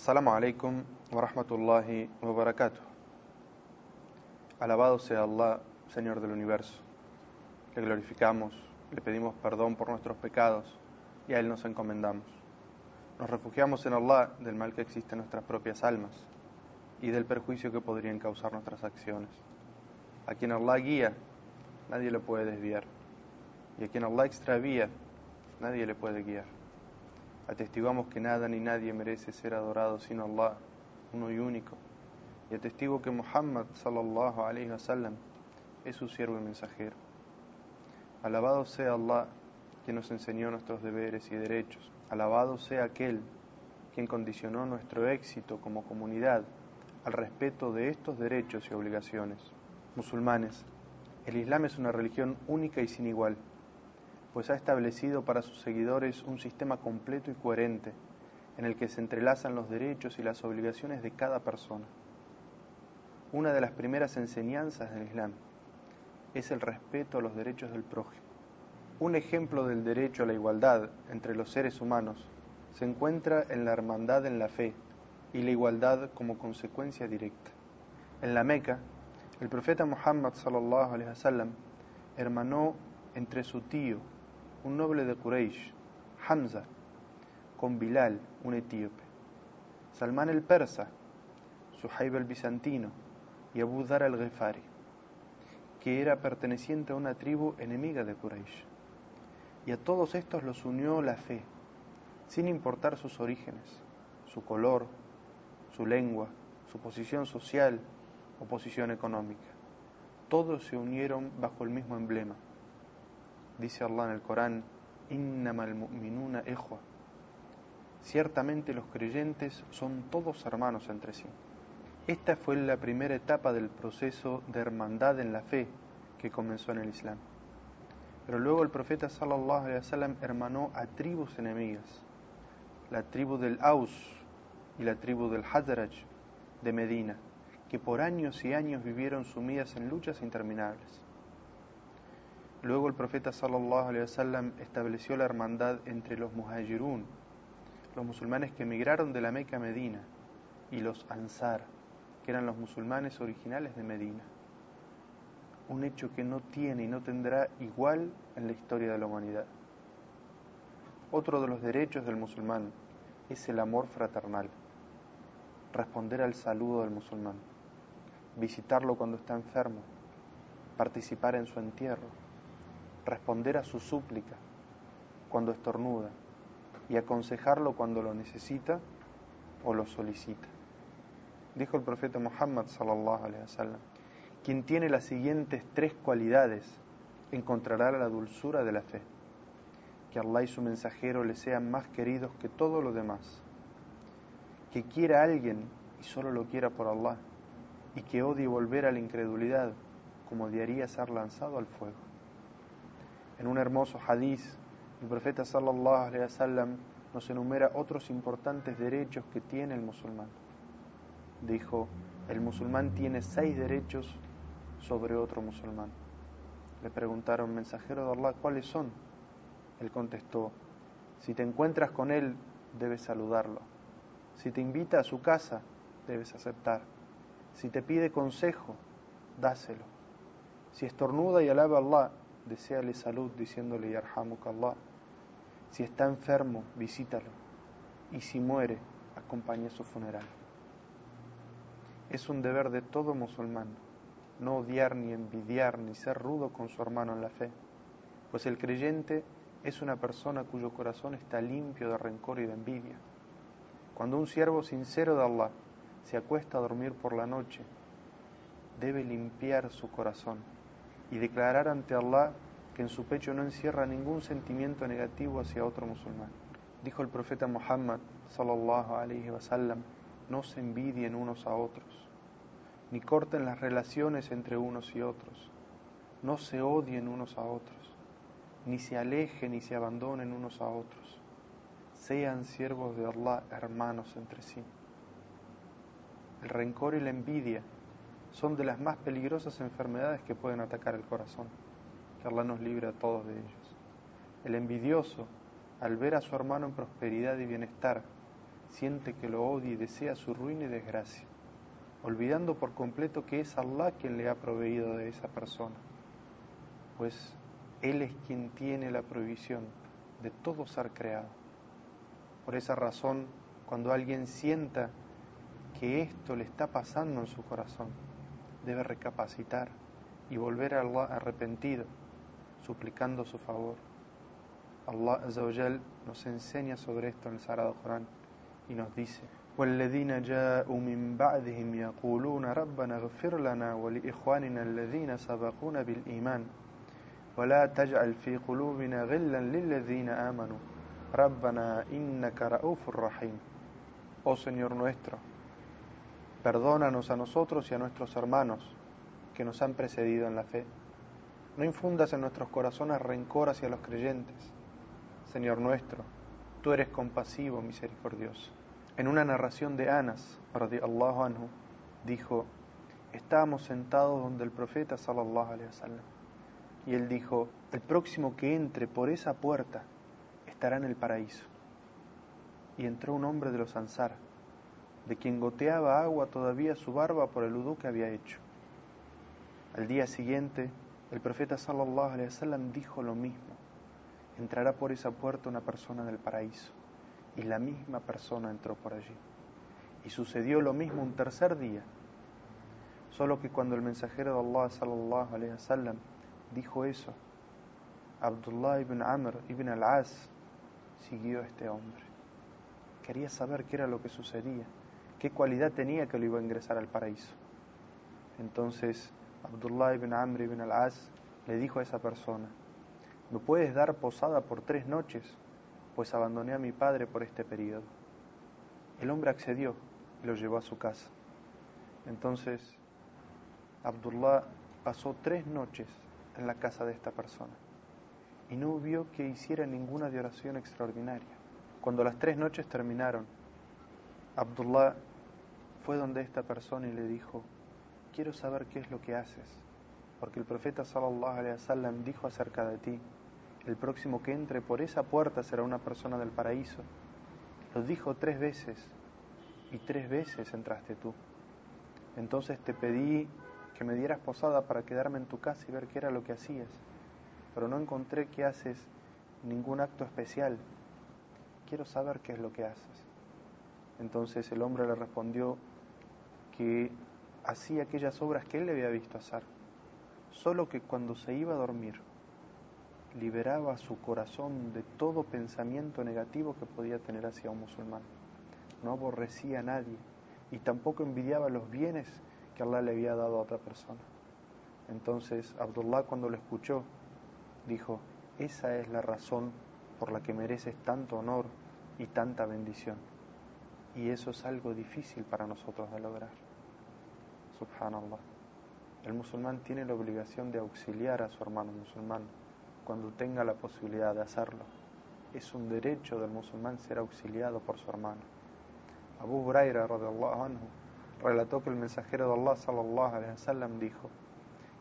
Assalamu alaikum wa rahmatullahi wa barakatuh. Alabado sea Allah, Señor del universo. Le glorificamos, le pedimos perdón por nuestros pecados y a Él nos encomendamos. Nos refugiamos en Allah del mal que existe en nuestras propias almas y del perjuicio que podrían causar nuestras acciones. A quien Allah guía, nadie lo puede desviar. Y a quien Allah extravía, nadie le puede guiar. Atestiguamos que nada ni nadie merece ser adorado sino Allah, uno y único. Y atestigo que Muhammad sallallahu alayhi wasallam es su siervo y mensajero. Alabado sea Allah, quien nos enseñó nuestros deberes y derechos. Alabado sea aquel quien condicionó nuestro éxito como comunidad al respeto de estos derechos y obligaciones. Musulmanes, el Islam es una religión única y sin igual, pues ha establecido para sus seguidores un sistema completo y coherente en el que se entrelazan los derechos y las obligaciones de cada persona. Una de las primeras enseñanzas del Islam es el respeto a los derechos del prójimo. Un ejemplo del derecho a la igualdad entre los seres humanos se encuentra en la hermandad en la fe y la igualdad como consecuencia directa. En la Meca, el profeta Muhammad sallallahu alaihi wasallam hermanó entre su tío, un noble de Quraysh, Hamza, con Bilal, un etíope, Salman el persa, Suhaib el bizantino y Abu Dhar el Ghifari, que era perteneciente a una tribu enemiga de Quraysh. Y a todos estos los unió la fe, sin importar sus orígenes, su color, su lengua, su posición social o posición económica. Todos se unieron bajo el mismo emblema. Dice Allah en el Corán, mu'minuna ejwa. Ciertamente los creyentes son todos hermanos entre sí. Esta fue la primera etapa del proceso de hermandad en la fe que comenzó en el Islam. Pero luego el profeta sallallahu alaihi wasallam hermanó a tribus enemigas, la tribu del Aus y la tribu del Hazraj de Medina, que por años y años vivieron sumidas en luchas interminables. Luego el profeta sallallahu alaihi wasallam estableció la hermandad entre los muhajirun, los musulmanes que emigraron de la Meca a Medina, y los ansar, que eran los musulmanes originales de Medina. Un hecho que no tiene y no tendrá igual en la historia de la humanidad. Otro de los derechos del musulmán es el amor fraternal, responder al saludo del musulmán, visitarlo cuando está enfermo, participar en su entierro, responder a su súplica cuando estornuda y aconsejarlo cuando lo necesita o lo solicita. Dijo el profeta Muhammad sallallahu alaihi wasallam, quien tiene las siguientes tres cualidades encontrará la dulzura de la fe. Que Allah y su mensajero le sean más queridos que todo lo demás. Que quiera a alguien y solo lo quiera por Allah. Y que odie volver a la incredulidad como odiaría ser lanzado al fuego. En un hermoso hadiz, el profeta sallallahu alaihi nos enumera otros importantes derechos que tiene el musulmán. Dijo, el musulmán tiene seis derechos sobre otro musulmán. Le preguntaron, mensajero de Allah, ¿cuáles son? Él contestó, si te encuentras con él, debes saludarlo. Si te invita a su casa, debes aceptar. Si te pide consejo, dáselo. Si estornuda y alaba a Allah, deséale salud diciéndole Allah. Si está enfermo, visítalo. Y si muere, acompañe su funeral. Es un deber de todo musulmán no odiar ni envidiar ni ser rudo con su hermano en la fe, pues el creyente es una persona cuyo corazón está limpio de rencor y de envidia. Cuando un siervo sincero de Allah se acuesta a dormir por la noche, debe limpiar su corazón y declarar ante Allah que en su pecho no encierra ningún sentimiento negativo hacia otro musulmán. Dijo el profeta Muhammad sallallahu alaihi wasallam, no se envidien unos a otros, ni corten las relaciones entre unos y otros, no se odien unos a otros, ni se alejen ni se abandonen unos a otros, sean siervos de Allah hermanos entre sí. El rencor y la envidia son de las más peligrosas enfermedades que pueden atacar el corazón. Que Allah nos libre a todos de ellos. El envidioso, al ver a su hermano en prosperidad y bienestar, siente que lo odia y desea su ruina y desgracia, olvidando por completo que es Allah quien le ha proveído de esa persona, pues Él es quien tiene la provisión de todo ser creado. Por esa razón, cuando alguien sienta que esto le está pasando en su corazón, debe recapacitar y volver a Allah arrepentido, suplicando su favor. Allah Azzawajal nos enseña sobre esto en el Sagrado Corán y nos dice والذين جاءوا من بعدهم يقولون ربنا اغفر لنا ولإخواننا الذين سبقونا بالإيمان ولا تجعل في قلوبنا غلا للذين آمنوا ربنا إنك رؤوف رحيم Oh Señor nuestro, perdónanos a nosotros y a nuestros hermanos que nos han precedido en la fe. No infundas en nuestros corazones rencor hacia los creyentes. Señor nuestro, tú eres compasivo, misericordioso. En una narración de Anas, anhu, dijo, estábamos sentados donde el profeta sallallahu alaihi wasallam y él dijo, el próximo que entre por esa puerta estará en el paraíso. Y entró un hombre de los Ansar, de quien goteaba agua todavía su barba por el udú que había hecho. Al día siguiente, el profeta sallallahu alaihi wasallam dijo lo mismo. Entrará por esa puerta una persona del paraíso y la misma persona entró por allí. Y sucedió lo mismo un tercer día, solo que cuando el mensajero de Allah sallallahu alaihi wasallam dijo eso, Abdullah ibn Amr ibn al-As siguió a este hombre. Quería saber qué era lo que sucedía, qué cualidad tenía que lo iba a ingresar al paraíso. Entonces Abdullah ibn Amr ibn al-As le dijo a esa persona, ¿me puedes dar posada por tres noches? pues abandoné a mi padre por este periodo. El hombre accedió y lo llevó a su casa. Entonces, Abdullah pasó tres noches en la casa de esta persona y no vio que hiciera ninguna de oración extraordinaria. Cuando las tres noches terminaron, Abdullah fue donde esta persona y le dijo, quiero saber qué es lo que haces, porque el profeta sallallahu alaihi dijo acerca de ti, el próximo que entre por esa puerta será una persona del paraíso. Lo dijo tres veces y tres veces entraste tú. Entonces te pedí que me dieras posada para quedarme en tu casa y ver qué era lo que hacías, pero no encontré que haces ningún acto especial. Quiero saber qué es lo que haces. Entonces el hombre le respondió que hacía aquellas obras que él le había visto hacer, solo que cuando se iba a dormir liberaba su corazón de todo pensamiento negativo que podía tener hacia un musulmán. No aborrecía a nadie y tampoco envidiaba los bienes que Allah le había dado a otra persona. Entonces Abdullah cuando lo escuchó dijo, esa es la razón por la que mereces tanto honor y tanta bendición. Y eso es algo difícil para nosotros de lograr. Subhanallah. El musulmán tiene la obligación de auxiliar a su hermano musulmán cuando tenga la posibilidad de hacerlo. Es un derecho del musulmán ser auxiliado por su hermano. Abu Huraira anhu, relató que el mensajero de Allah sallallahu alaihi wasallam dijo: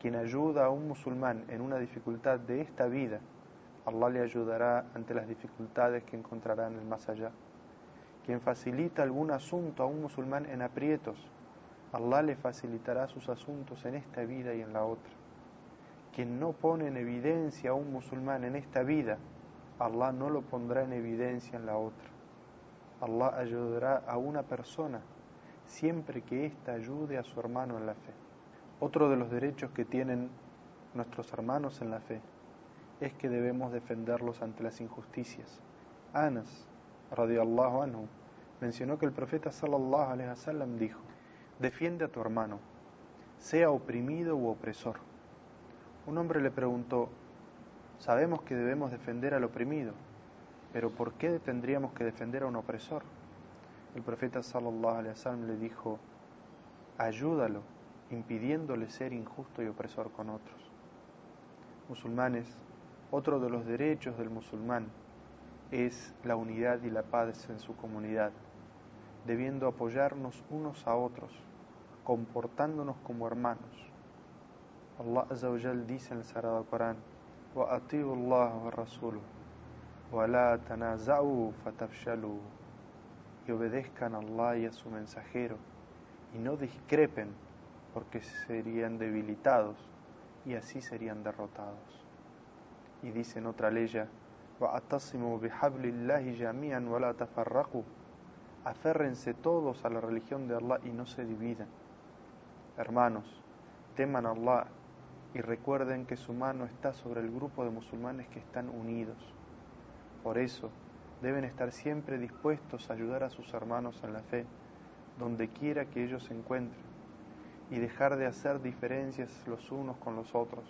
Quien ayuda a un musulmán en una dificultad de esta vida, Allah le ayudará ante las dificultades que encontrará en el más allá. Quien facilita algún asunto a un musulmán en aprietos, Allah le facilitará sus asuntos en esta vida y en la otra quien no pone en evidencia a un musulmán en esta vida, Allah no lo pondrá en evidencia en la otra. Allah ayudará a una persona siempre que ésta ayude a su hermano en la fe. Otro de los derechos que tienen nuestros hermanos en la fe es que debemos defenderlos ante las injusticias. Anas, radiallahu anhu, mencionó que el profeta sallallahu alaihi wasallam dijo: Defiende a tu hermano, sea oprimido u opresor un hombre le preguntó, sabemos que debemos defender al oprimido, pero ¿por qué tendríamos que defender a un opresor? El profeta sallallahu le dijo, ayúdalo, impidiéndole ser injusto y opresor con otros. Musulmanes, otro de los derechos del musulmán es la unidad y la paz en su comunidad, debiendo apoyarnos unos a otros, comportándonos como hermanos. Allah Azza wa Jal dice en el Sagrado Corán: Wa Allah wa wa. Y obedezcan a Allah y a su mensajero, y no discrepen, porque serían debilitados y así serían derrotados. Y dice en otra ley: Wa atasimu bihablillahi jami'an wa la. Aférrense todos a la religión de Allah y no se dividan. Hermanos, teman a Allah y recuerden que su mano está sobre el grupo de musulmanes que están unidos. Por eso, deben estar siempre dispuestos a ayudar a sus hermanos en la fe, donde quiera que ellos se encuentren, y dejar de hacer diferencias los unos con los otros,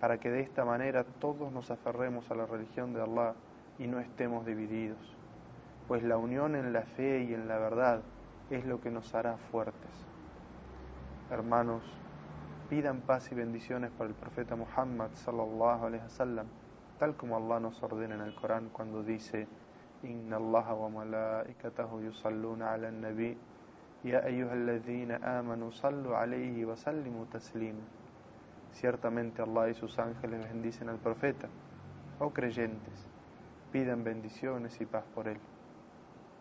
para que de esta manera todos nos aferremos a la religión de Allah y no estemos divididos, pues la unión en la fe y en la verdad es lo que nos hará fuertes. Hermanos, pidan paz y bendiciones para el profeta Muhammad sallallahu alaihi wasallam, tal como Allah nos ordena en el Corán cuando dice: Inna Allah wa malaikatahu yusalluna ala nabi ya ayyuhalladhina amanu sallu alayhi wa sallimu taslima. Ciertamente Allah y sus ángeles bendicen al profeta. Oh creyentes, pidan bendiciones y paz por él.